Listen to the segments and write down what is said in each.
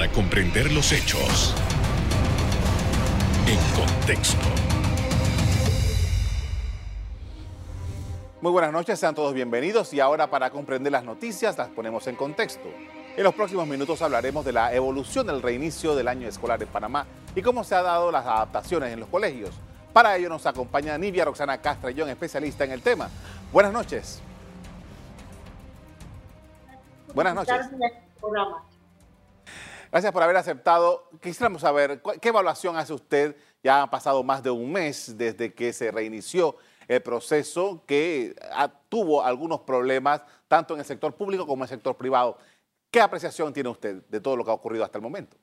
para comprender los hechos en contexto. Muy buenas noches, sean todos bienvenidos y ahora para comprender las noticias las ponemos en contexto. En los próximos minutos hablaremos de la evolución del reinicio del año escolar en Panamá y cómo se han dado las adaptaciones en los colegios. Para ello nos acompaña Nivia Roxana Castrellón, especialista en el tema. Buenas noches. Buenas noches. Gracias por haber aceptado. Quisiéramos saber qué evaluación hace usted. Ya ha pasado más de un mes desde que se reinició el proceso que tuvo algunos problemas tanto en el sector público como en el sector privado. ¿Qué apreciación tiene usted de todo lo que ha ocurrido hasta el momento?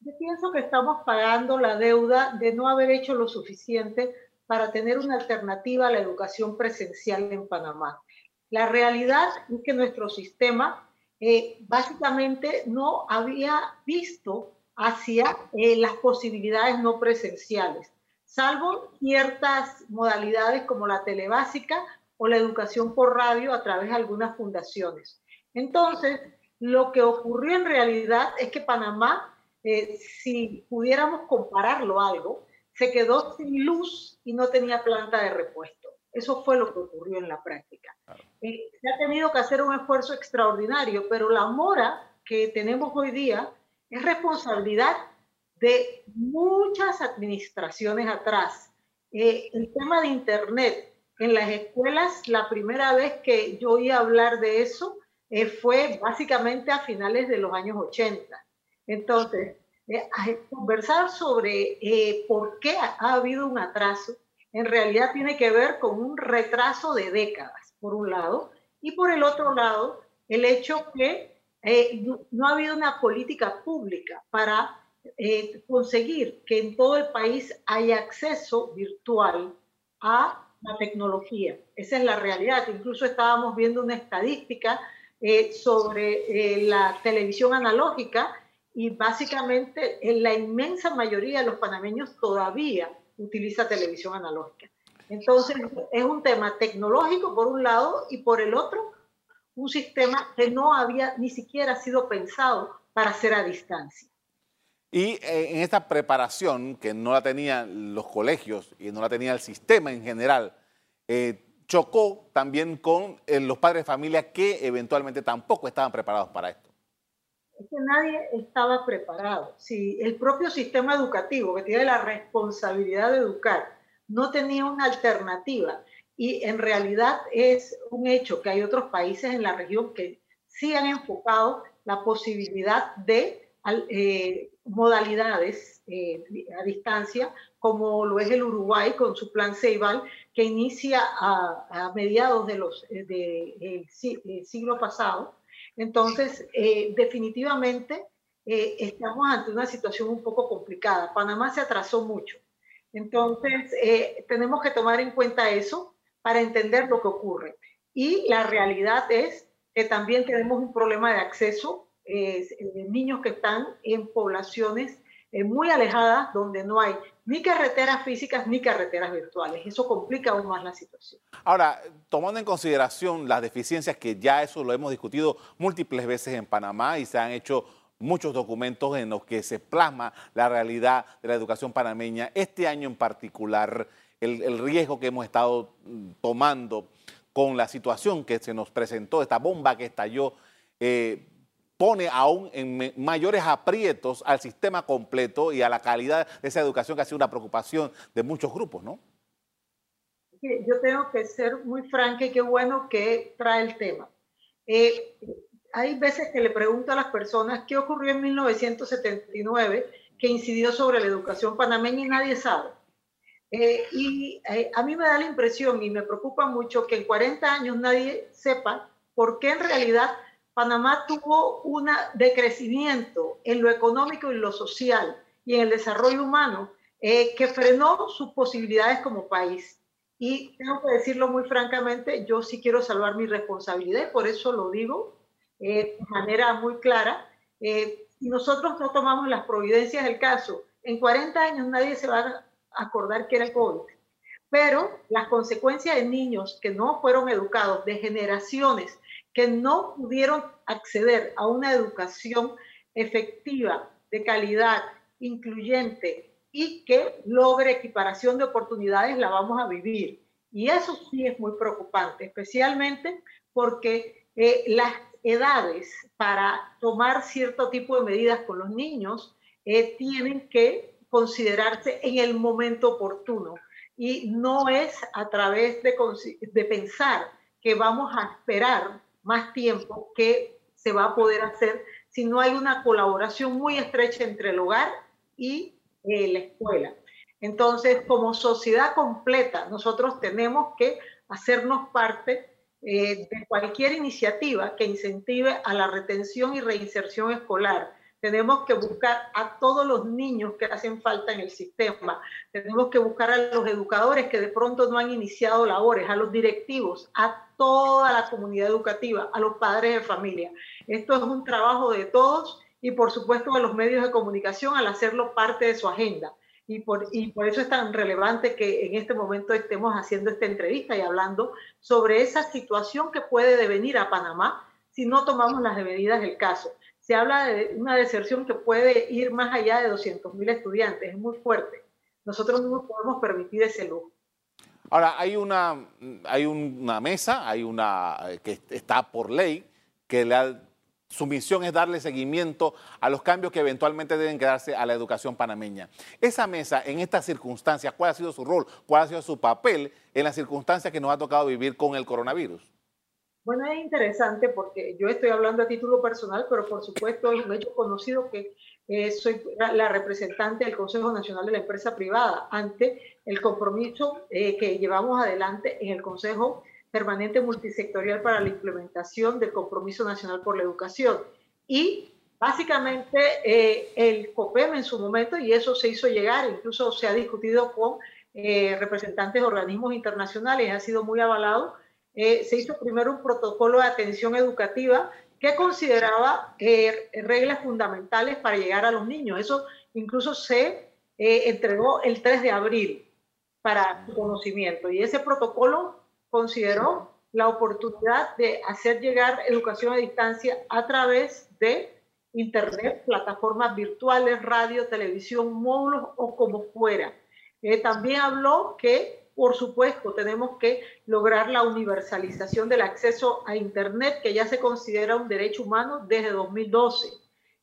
Yo pienso que estamos pagando la deuda de no haber hecho lo suficiente para tener una alternativa a la educación presencial en Panamá. La realidad es que nuestro sistema eh, básicamente no había visto hacia eh, las posibilidades no presenciales, salvo ciertas modalidades como la telebásica o la educación por radio a través de algunas fundaciones. Entonces, lo que ocurrió en realidad es que Panamá, eh, si pudiéramos compararlo algo, se quedó sin luz y no tenía planta de repuesto. Eso fue lo que ocurrió en la práctica. Eh, se ha tenido que hacer un esfuerzo extraordinario, pero la mora que tenemos hoy día es responsabilidad de muchas administraciones atrás. Eh, el tema de Internet en las escuelas, la primera vez que yo oí hablar de eso eh, fue básicamente a finales de los años 80. Entonces, conversar sobre por qué ha habido un atraso en realidad tiene que ver con un retraso de décadas, por un lado, y por el otro lado, el hecho que eh, no, ha habido una política pública para eh, conseguir que en todo el país haya acceso virtual a la tecnología. Esa es la realidad. Incluso estábamos viendo una estadística eh, sobre la televisión analógica y básicamente en la inmensa mayoría de los panameños todavía utiliza televisión analógica. Entonces, es un tema tecnológico por un lado y por el otro, un sistema que no había ni siquiera sido pensado para hacer a distancia. Y eh, en esta preparación, que no la tenían los colegios y no la tenía el sistema en general, eh, chocó también con eh, los padres de familia que eventualmente tampoco estaban preparados para esto es que nadie estaba preparado. Si el propio sistema educativo, que tiene la responsabilidad de educar, no tenía una alternativa, y en realidad es un hecho que hay otros países en la región que sí han enfocado la posibilidad de eh, modalidades eh, a distancia, como lo es el Uruguay con su plan Ceibal, que inicia a, mediados del de siglo pasado entonces, eh, definitivamente eh, estamos ante una situación un poco complicada. Panamá se atrasó mucho. Entonces, eh, tenemos que tomar en cuenta eso para entender lo que ocurre. Y la realidad es que también tenemos un problema de acceso de niños que están en poblaciones muy alejadas donde no hay ni carreteras físicas ni carreteras virtuales. Eso complica aún más la situación. Ahora, tomando en consideración las deficiencias que ya eso lo hemos discutido múltiples veces en Panamá y se han hecho muchos documentos en los que se plasma la realidad de la educación panameña, este año en particular, el, riesgo que hemos estado mm, tomando con la situación que se nos presentó, esta bomba que estalló, eh, pone aún en mayores aprietos al sistema completo y a la calidad de esa educación que ha sido una preocupación de muchos grupos, ¿no? Yo tengo que ser muy franca y qué bueno que trae el tema. Eh, hay veces que le pregunto a las personas qué ocurrió en 1979 que incidió sobre la educación panameña y nadie sabe. Eh, y eh, a mí me da la impresión y me preocupa mucho que en 40 años nadie sepa por qué en realidad Panamá tuvo un decrecimiento en lo económico y lo social y en el desarrollo humano eh, que frenó sus posibilidades como país. Y tengo que decirlo muy francamente, yo sí quiero salvar mi responsabilidad y por eso lo digo eh, de manera muy clara. Eh, nosotros no tomamos las providencias del caso, en 40 años nadie se va a acordar que era el COVID. Pero las consecuencias de niños que no fueron educados, de generaciones que no pudieron acceder a una educación efectiva, de calidad, incluyente y que logre equiparación de oportunidades, la vamos a vivir. Y eso sí es muy preocupante, especialmente porque eh, las edades para tomar cierto tipo de medidas con los niños eh, tienen que considerarse en el momento oportuno y no es a través de, de pensar que vamos a esperar más tiempo que se va a poder hacer si no hay una colaboración muy estrecha entre el hogar y eh, la escuela. Entonces, como sociedad completa, nosotros tenemos que hacernos parte eh, de cualquier iniciativa que incentive a la retención y reinserción escolar. Tenemos que buscar a todos los niños que hacen falta en el sistema. Tenemos que buscar a los educadores que de pronto no han iniciado labores, a los directivos, a toda la comunidad educativa, a los padres de familia. Esto es un trabajo de todos y por supuesto a los medios de comunicación al hacerlo parte de su agenda. Y por, y por eso es tan relevante que en este momento estemos haciendo esta entrevista y hablando sobre esa situación que puede devenir a Panamá si no tomamos las medidas del caso. Se habla de una deserción que puede ir más allá de 200 mil estudiantes, es muy fuerte. Nosotros no nos podemos permitir ese lujo. Ahora, hay una, hay una mesa, hay una eh, que está por ley, que la, su misión es darle seguimiento a los cambios que eventualmente deben quedarse a la educación panameña. Esa mesa, en estas circunstancias, ¿cuál ha sido su rol? ¿Cuál ha sido su papel en las circunstancias que nos ha tocado vivir con el coronavirus? Bueno, es interesante porque yo estoy hablando a título personal, pero por supuesto es un hecho conocido que eh, soy la representante del Consejo Nacional de la Empresa Privada ante el compromiso eh, que llevamos adelante en el Consejo Permanente Multisectorial para la implementación del Compromiso Nacional por la Educación. Y básicamente eh, el COPEM en su momento, y eso se hizo llegar, incluso se ha discutido con representantes de organismos internacionales, ha sido muy avalado, se hizo primero un protocolo de atención educativa que consideraba eh, reglas fundamentales para llegar a los niños. Eso incluso se eh, entregó el 3 de abril para su conocimiento y ese protocolo consideró la oportunidad de hacer llegar educación a distancia a través de Internet, plataformas virtuales, radio, televisión, módulos o como fuera. Eh, también habló que por supuesto, tenemos que lograr la universalización del acceso a Internet, que ya se considera un derecho humano desde 2012,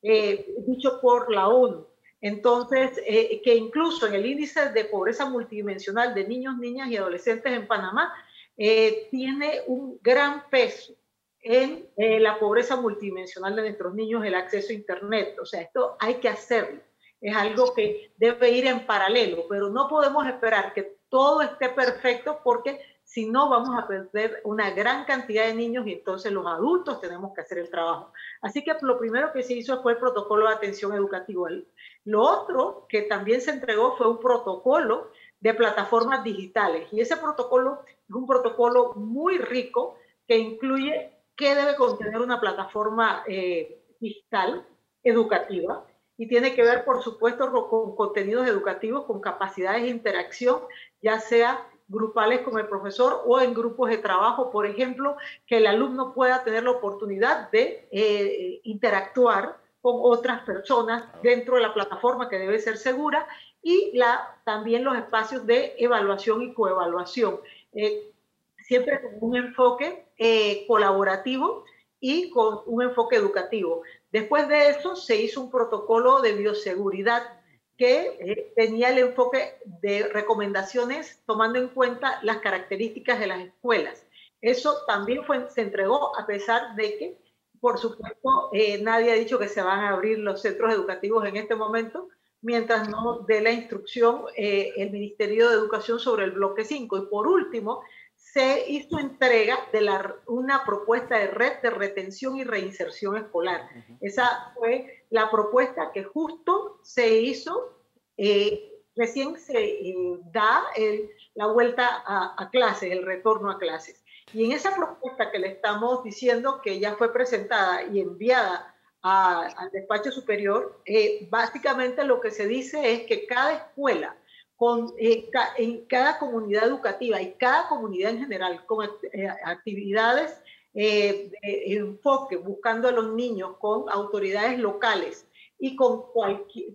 eh, dicho por la ONU. Entonces, eh, que incluso en el índice de pobreza multidimensional de niños, niñas y adolescentes en Panamá, eh, tiene un gran peso en la pobreza multidimensional de nuestros niños, el acceso a Internet. O sea, esto hay que hacerlo. Es algo que debe ir en paralelo, pero no podemos esperar que todo esté perfecto porque si no vamos a perder una gran cantidad de niños y entonces los adultos tenemos que hacer el trabajo. Así que lo primero que se hizo fue el protocolo de atención educativa. Lo otro que también se entregó fue un protocolo de plataformas digitales y ese protocolo es un protocolo muy rico que incluye qué debe contener una plataforma eh, digital educativa y tiene que ver, por supuesto, con contenidos educativos, con capacidades de interacción, ya sea grupales con el profesor o en grupos de trabajo, por ejemplo, que el alumno pueda tener la oportunidad de eh, interactuar con otras personas dentro de la plataforma que debe ser segura y también los espacios de evaluación y coevaluación, eh, siempre con un enfoque eh, colaborativo y con un enfoque educativo. Después de eso se hizo un protocolo de bioseguridad que eh, tenía el enfoque de recomendaciones tomando en cuenta las características de las escuelas. Eso también fue, se entregó a pesar de que, por supuesto, eh, nadie ha dicho que se van a abrir los centros educativos en este momento, mientras no dé la instrucción eh, el Ministerio de Educación sobre el bloque 5. Y por último, se hizo entrega de la, una propuesta de red de retención y reinserción escolar. Esa fue la propuesta que justo se hizo, eh, recién se eh, da la vuelta a, clases, el retorno a clases. Y en esa propuesta que le estamos diciendo que ya fue presentada y enviada al despacho superior, eh, básicamente lo que se dice es que cada escuela con, eh, en cada comunidad educativa y cada comunidad en general con eh, actividades eh, enfoque, buscando a los niños con autoridades locales y con,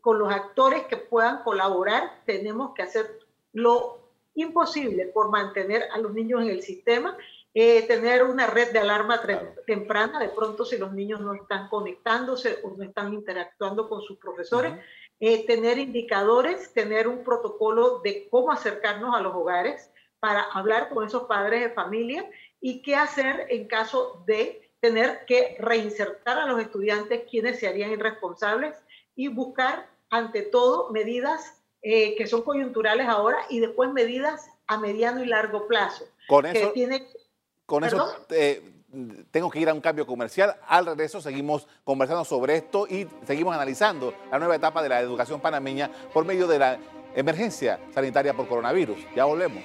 con los actores que puedan colaborar, tenemos que hacer lo imposible por mantener a los niños en el sistema eh, tener una red de alarma temprana, de pronto si los niños no están conectándose o no están interactuando con sus profesores, eh, tener indicadores, tener un protocolo de cómo acercarnos a los hogares para hablar con esos padres de familia y qué hacer en caso de tener que reinsertar a los estudiantes quienes se harían irresponsables y buscar ante todo medidas eh, que son coyunturales ahora y después medidas a mediano y largo plazo. Con eso, que con eso eh, tengo que ir a un cambio comercial. Al regreso seguimos conversando sobre esto y seguimos analizando la nueva etapa de la educación panameña por medio de la emergencia sanitaria por coronavirus. Ya volvemos.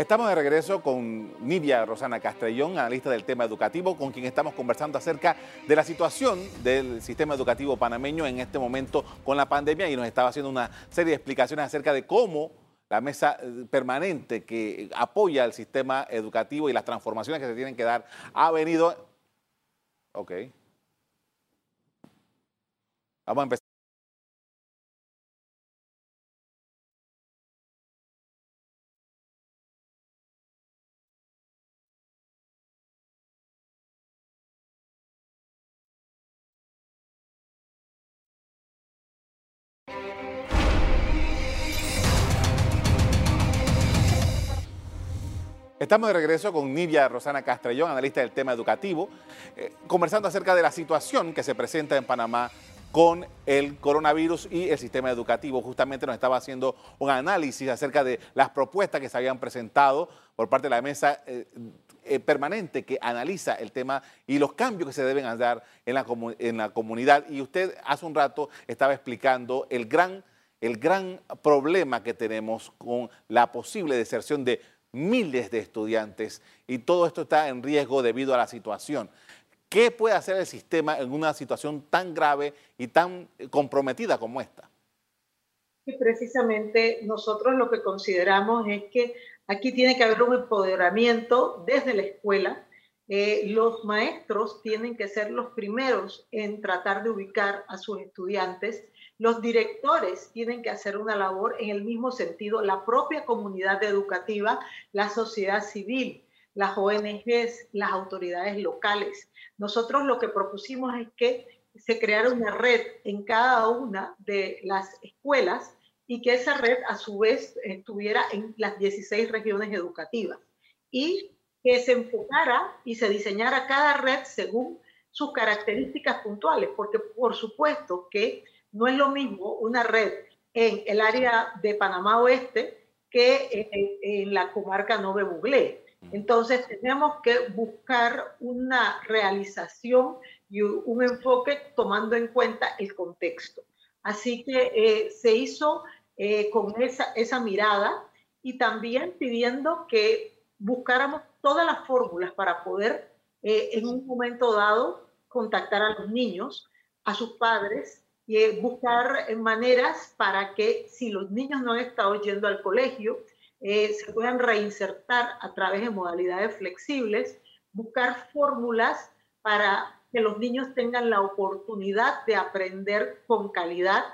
Estamos de regreso con Nivia Rosana Castrellón, analista del tema educativo, con quien estamos conversando acerca de la situación del sistema educativo panameño en este momento con la pandemia y nos estaba haciendo una serie de explicaciones acerca de cómo la mesa eh, permanente que apoya el sistema educativo y las transformaciones que se tienen que dar ha venido... Ok. Vamos a empezar. Estamos de regreso con Nivia Rosana Castrellón, analista del tema educativo, eh, conversando acerca de la situación que se presenta en Panamá con el coronavirus y el sistema educativo. Justamente nos estaba haciendo un análisis acerca de las propuestas que se habían presentado por parte de la mesa eh, eh, permanente que analiza el tema y los cambios que se deben dar en la, en la comunidad. Y usted hace un rato estaba explicando el gran, el gran problema que tenemos con la posible deserción de miles de estudiantes y todo esto está en riesgo debido a la situación. ¿Qué puede hacer el sistema en una situación tan grave y tan comprometida como esta? Y precisamente nosotros lo que consideramos es que aquí tiene que haber un empoderamiento desde la escuela. Eh, los maestros tienen que ser los primeros en tratar de ubicar a sus estudiantes los directores tienen que hacer una labor en el mismo sentido, la propia comunidad educativa, la sociedad civil, las ONGs, las autoridades locales. Nosotros lo que propusimos es que se creara una red en cada una de las escuelas y que esa red a su vez estuviera en las 16 regiones educativas y que se enfocara y se diseñara cada red según sus características puntuales, porque por supuesto que no es lo mismo una red en el área de Panamá Oeste que en, la comarca Nove Buglé. Entonces tenemos que buscar una realización y un enfoque tomando en cuenta el contexto. Así que eh, se hizo eh, con esa, esa mirada y también pidiendo que buscáramos todas las fórmulas para poder eh, en un momento dado contactar a los niños, a sus padres y buscar maneras para que si los niños no han estado yendo al colegio, eh, se puedan reinsertar a través de modalidades flexibles, buscar fórmulas para que los niños tengan la oportunidad de aprender con calidad.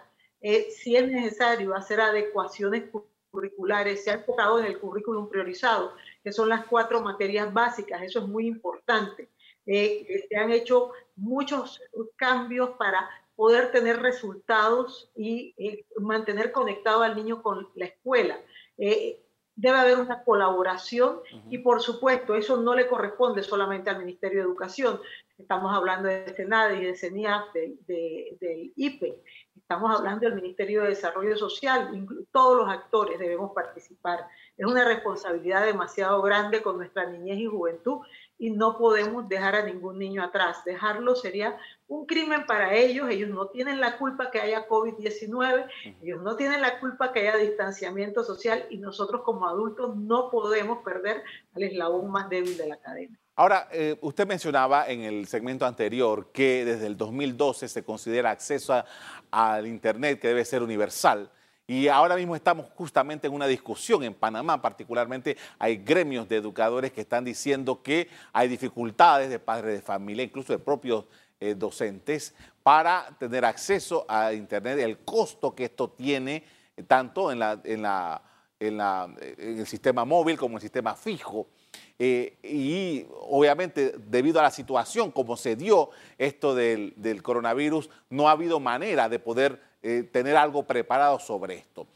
Eh, si es necesario hacer adecuaciones curriculares, se ha enfocado en el currículum priorizado, que son las cuatro materias básicas, eso es muy importante. Eh, se han hecho muchos cambios para poder tener resultados y eh, mantener conectado al niño con la escuela. Eh, debe haber una colaboración y por supuesto eso no le corresponde solamente al Ministerio de Educación. Estamos hablando de SENADE y de CENIAF, del IPE. Estamos hablando del Ministerio de Desarrollo Social. Todos los actores debemos participar. Es una responsabilidad demasiado grande con nuestra niñez y juventud y no podemos dejar a ningún niño atrás. Dejarlo sería un crimen para ellos. Ellos no tienen la culpa que haya COVID-19, ellos no tienen la culpa que haya distanciamiento social y nosotros como adultos no podemos perder al eslabón más débil de la cadena. Ahora, eh, usted mencionaba en el segmento anterior que desde el 2012 se considera acceso al Internet que debe ser universal Y ahora mismo estamos justamente en una discusión en Panamá, particularmente hay gremios de educadores que están diciendo que hay dificultades de padres de familia, incluso de propios eh, docentes, para tener acceso a Internet, el costo que esto tiene eh, tanto en, la, en, la, en, la, en, el sistema móvil como en el sistema fijo. Eh, y obviamente debido a la situación como se dio esto del, del coronavirus, no ha habido manera de poder eh, tener algo preparado sobre esto.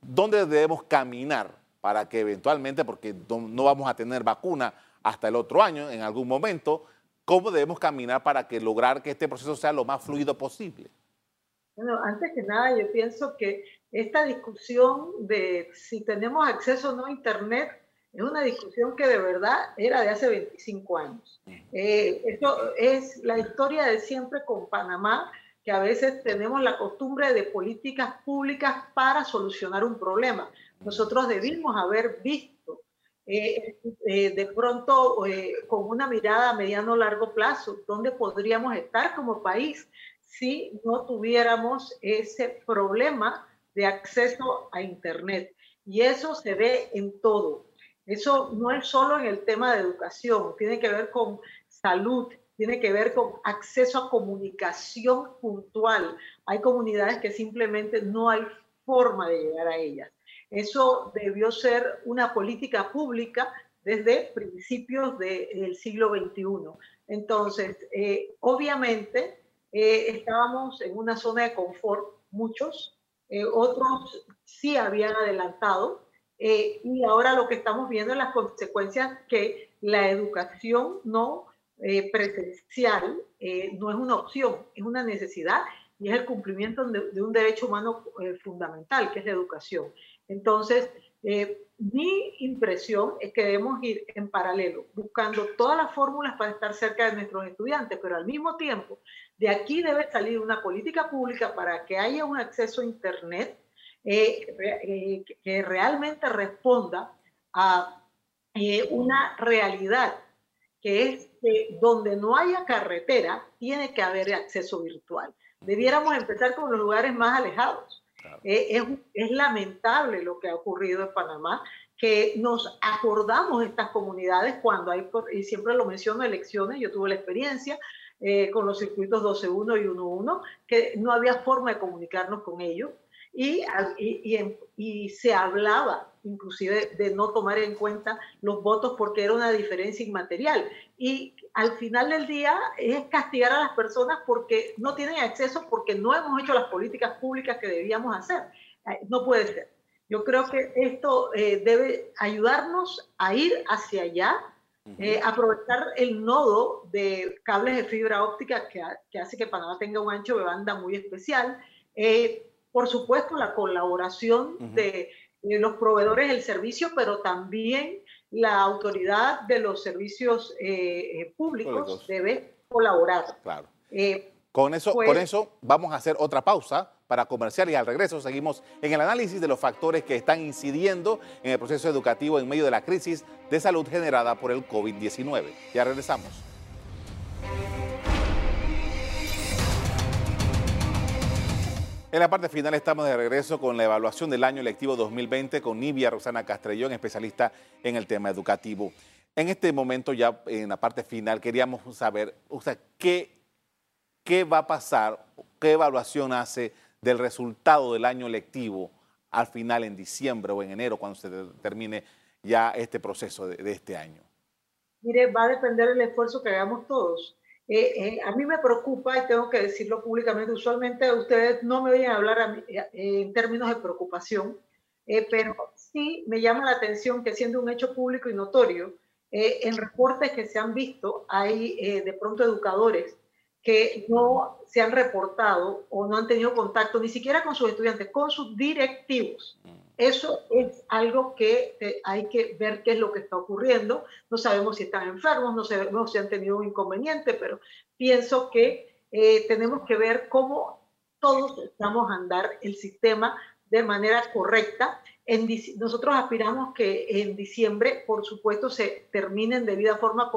¿Dónde debemos caminar para que eventualmente, porque no vamos a tener vacuna hasta el otro año, en algún momento, cómo debemos caminar para que lograr que este proceso sea lo más fluido posible? Bueno, antes que nada, yo pienso que esta discusión de si tenemos acceso o no a Internet es una discusión que de verdad era de hace 25 años. Eh, esto es la historia de siempre con Panamá, que a veces tenemos la costumbre de políticas públicas para solucionar un problema. Nosotros debimos haber visto eh, eh, de pronto con una mirada a mediano o largo plazo dónde podríamos estar como país si no tuviéramos ese problema de acceso a Internet. Y eso se ve en todo. Eso no es solo en el tema de educación, tiene que ver con salud, tiene que ver con acceso a comunicación puntual. Hay comunidades que simplemente no hay forma de llegar a ellas. Eso debió ser una política pública desde principios del siglo XXI. Entonces, eh, obviamente, eh, estábamos en una zona de confort, muchos, eh, otros sí habían adelantado, eh, y ahora lo que estamos viendo es las consecuencias que la educación no eh, presencial eh, no es una opción, es una necesidad y es el cumplimiento de, de un derecho humano fundamental, que es la educación. Entonces, mi impresión es que debemos ir en paralelo, buscando todas las fórmulas para estar cerca de nuestros estudiantes, pero al mismo tiempo, de aquí debe salir una política pública para que haya un acceso a Internet eh, eh, que realmente responda a eh, una realidad, que es que donde no haya carretera, tiene que haber acceso virtual. Debiéramos empezar con los lugares más alejados. Es, es, lamentable lo que ha ocurrido en Panamá, que nos acordamos de estas comunidades cuando hay, y siempre lo menciono, elecciones, yo tuve la experiencia con los circuitos 12.1 y 1.1, que no había forma de comunicarnos con ellos y, y, y, se hablaba inclusive de no tomar en cuenta los votos porque era una diferencia inmaterial. Y al final del día es castigar a las personas porque no tienen acceso, porque no hemos hecho las políticas públicas que debíamos hacer. No puede ser. Yo creo que esto eh, debe ayudarnos a ir hacia allá, eh, aprovechar el nodo de cables de fibra óptica que, que, hace que Panamá tenga un ancho de banda muy especial. Eh, por supuesto, la colaboración de, los proveedores del servicio, pero también la autoridad de los servicios eh, eh, públicos, debe colaborar. Claro. Eh, con, eso, con pues eso vamos a hacer otra pausa para comercial y al regreso seguimos en el análisis de los factores que están incidiendo en el proceso educativo en medio de la crisis de salud generada por el COVID-19. Ya regresamos. En la parte final estamos de regreso con la evaluación del año lectivo 2020 con Nivia Rosana Castrellón, especialista en el tema educativo. En este momento, ya en la parte final, queríamos saber, o sea, ¿qué, qué va a pasar, qué evaluación hace del resultado del año lectivo al final en diciembre o en enero, cuando se termine ya este proceso de este año? Mire, va a depender del esfuerzo que hagamos todos. Eh, eh, a mí me preocupa, y tengo que decirlo públicamente, usualmente ustedes no me oyen hablar eh, en términos de preocupación, pero sí me llama la atención que siendo un hecho público y notorio, en reportes que se han visto, hay de pronto educadores que no se han reportado o no han tenido contacto ni siquiera con sus estudiantes, con sus directivos. Mm. Eso es algo que eh, hay que ver qué es lo que está ocurriendo. No sabemos si están enfermos, no sabemos si han tenido un inconveniente, pero pienso que eh, tenemos que ver cómo todos estamos a andar el sistema de manera correcta. En, nosotros aspiramos que en diciembre, por supuesto, se terminen de vida forma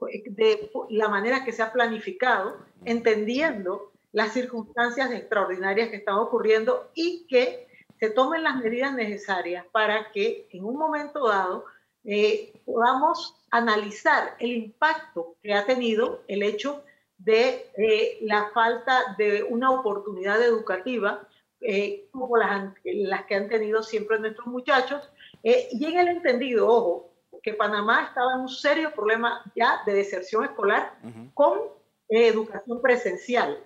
de la manera que se ha planificado, entendiendo las circunstancias extraordinarias que están ocurriendo y que se tomen las medidas necesarias para que en un momento dado eh, podamos analizar el impacto que ha tenido el hecho de eh, la falta de una oportunidad educativa eh, como las, las, que han tenido siempre nuestros muchachos. y en el entendido, ojo, que Panamá estaba en un serio problema ya de deserción escolar con educación presencial.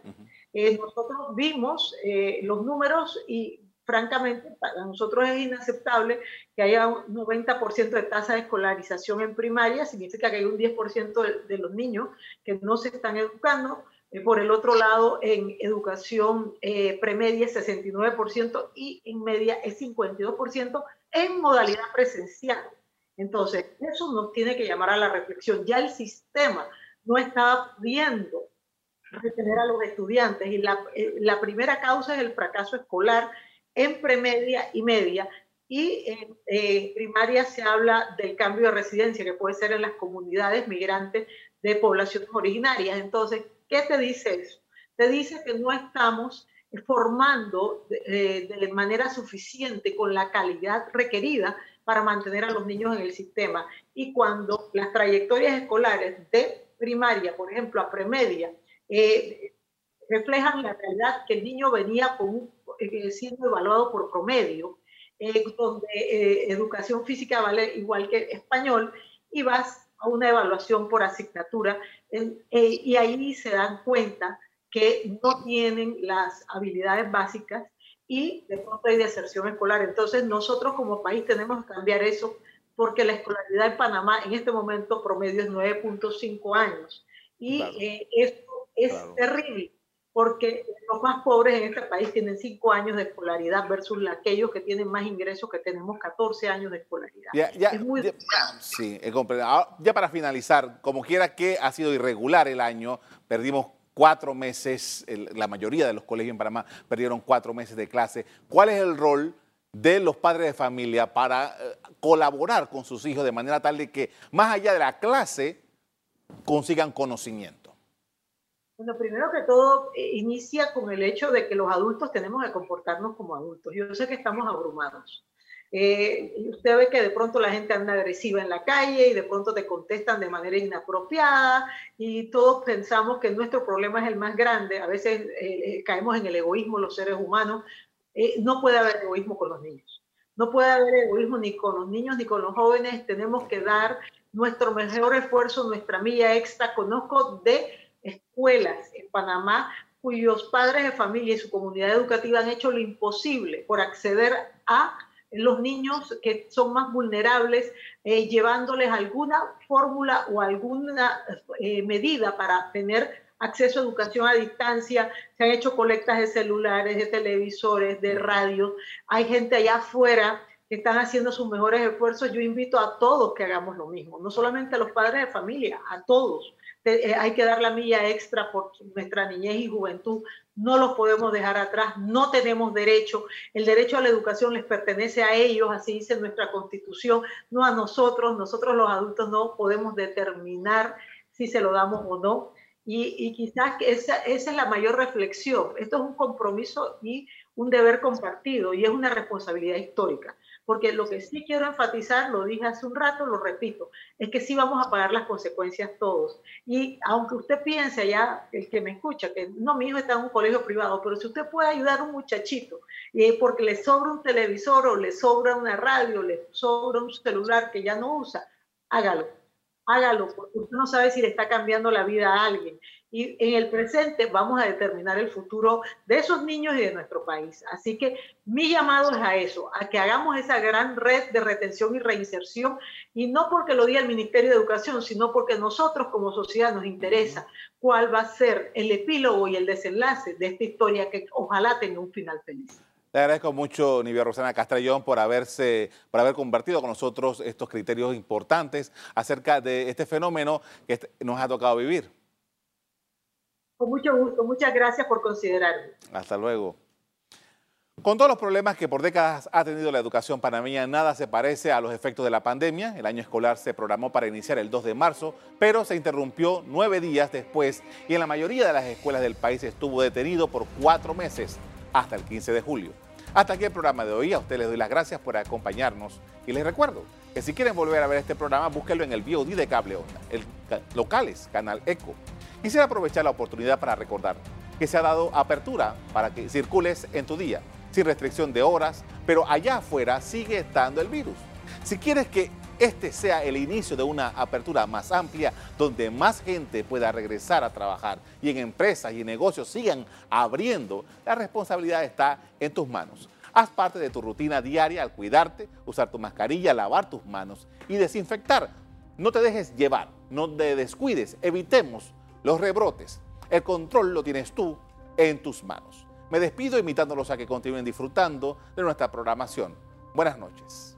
nosotros vimos los números y francamente, para nosotros es inaceptable que haya un 90% de tasa de escolarización en primaria, significa que hay un 10% de, los niños que no se están educando. Eh, por el otro lado, en educación eh, premedia es 69% y en media es 52% en modalidad presencial. Entonces, eso nos tiene que llamar a la reflexión. Ya el sistema no está pudiendo retener a los estudiantes y la, eh, la primera causa es el fracaso escolar en premedia y media. Y en eh, primaria se habla del cambio de residencia, que puede ser en las comunidades migrantes de poblaciones originarias. Entonces, ¿qué te dice eso? Te dice que no estamos formando de, de manera suficiente con la calidad requerida para mantener a los niños en el sistema. Y cuando las trayectorias escolares de primaria, por ejemplo, a premedia, eh, reflejan la realidad que el niño venía con un eh, siendo evaluado por promedio, eh, donde eh, educación física vale igual que español, y vas a una evaluación por asignatura, y ahí se dan cuenta que no tienen las habilidades básicas y de pronto hay deserción escolar. Entonces nosotros como país tenemos que cambiar eso porque la escolaridad en Panamá en este momento promedio es 9.5 años. Y esto es terrible porque los más pobres en este país tienen 5 años de escolaridad versus aquellos que tienen más ingresos que tenemos 14 años de escolaridad. Ya, es muy ya, Sí, Ya para finalizar, como quiera que ha sido irregular el año, perdimos cuatro meses, la mayoría de los colegios en Panamá perdieron cuatro meses de clase. ¿Cuál es el rol de los padres de familia para eh, colaborar con sus hijos de manera tal de que más allá de la clase consigan conocimiento? Bueno, primero que todo, eh, inicia con el hecho de que los adultos tenemos que comportarnos como adultos. Yo sé que estamos abrumados. Eh, usted ve que de pronto la gente anda agresiva en la calle y de pronto te contestan de manera inapropiada y todos pensamos que nuestro problema es el más grande. A veces eh, caemos en el egoísmo los seres humanos. no puede haber egoísmo con los niños. No puede haber egoísmo ni con los niños ni con los jóvenes. Tenemos que dar nuestro mejor esfuerzo, nuestra milla extra. Conozco de escuelas en Panamá cuyos padres de familia y su comunidad educativa han hecho lo imposible por acceder a los niños que son más vulnerables, eh, llevándoles alguna fórmula o alguna eh, medida para tener acceso a educación a distancia. Se han hecho colectas de celulares, de televisores, de radio. Hay gente allá afuera que están haciendo sus mejores esfuerzos. Yo invito a todos que hagamos lo mismo, no solamente a los padres de familia, a todos eh, hay que dar la milla extra por nuestra niñez y juventud. No los podemos dejar atrás, no tenemos derecho. El derecho a la educación les pertenece a ellos, así dice nuestra constitución, no a nosotros. Nosotros los adultos no podemos determinar si se lo damos o no. Y, y quizás esa, esa es la mayor reflexión. Esto es un compromiso y un deber compartido y es una responsabilidad histórica porque lo que sí quiero enfatizar, lo dije hace un rato, lo repito, es que sí vamos a pagar las consecuencias todos. Y aunque usted piense ya, el que me escucha, que no, mi hijo está en un colegio privado, pero si usted puede ayudar a un muchachito, y porque le sobra un televisor o le sobra una radio, le sobra un celular que ya no usa, hágalo hágalo, porque usted no sabe si le está cambiando la vida a alguien. Y en el presente vamos a determinar el futuro de esos niños y de nuestro país. Así que mi llamado es a eso, a que hagamos esa gran red de retención y reinserción, y no porque lo diga el Ministerio de Educación, sino porque nosotros como sociedad nos interesa cuál va a ser el epílogo y el desenlace de esta historia que ojalá tenga un final feliz. Le agradezco mucho, Nivia Rosana Castrellón, por, haberse, por haber compartido con nosotros estos criterios importantes acerca de este fenómeno que nos ha tocado vivir. Con mucho gusto, muchas gracias por considerarme. Hasta luego. Con todos los problemas que por décadas ha tenido la educación panameña, nada se parece a los efectos de la pandemia. El año escolar se programó para iniciar el 2 de marzo, pero se interrumpió nueve días después y en la mayoría de las escuelas del país estuvo detenido por cuatro meses hasta el 15 de julio. Hasta aquí el programa de hoy. A ustedes les doy las gracias por acompañarnos y les recuerdo que si quieren volver a ver este programa, búsquenlo en el VOD de Cable Onda, el locales, Canal Eco. Quisiera aprovechar la oportunidad para recordar que se ha dado apertura para que circules en tu día, sin restricción de horas, pero allá afuera sigue estando el virus. Si quieres que este sea el inicio de una apertura más amplia, donde más gente pueda regresar a trabajar y en empresas y negocios sigan abriendo, la responsabilidad está en tus manos. Haz parte de tu rutina diaria al cuidarte, usar tu mascarilla, lavar tus manos y desinfectar. No te dejes llevar, no te descuides, evitemos los rebrotes. El control lo tienes tú en tus manos. Me despido invitándolos a que continúen disfrutando de nuestra programación. Buenas noches.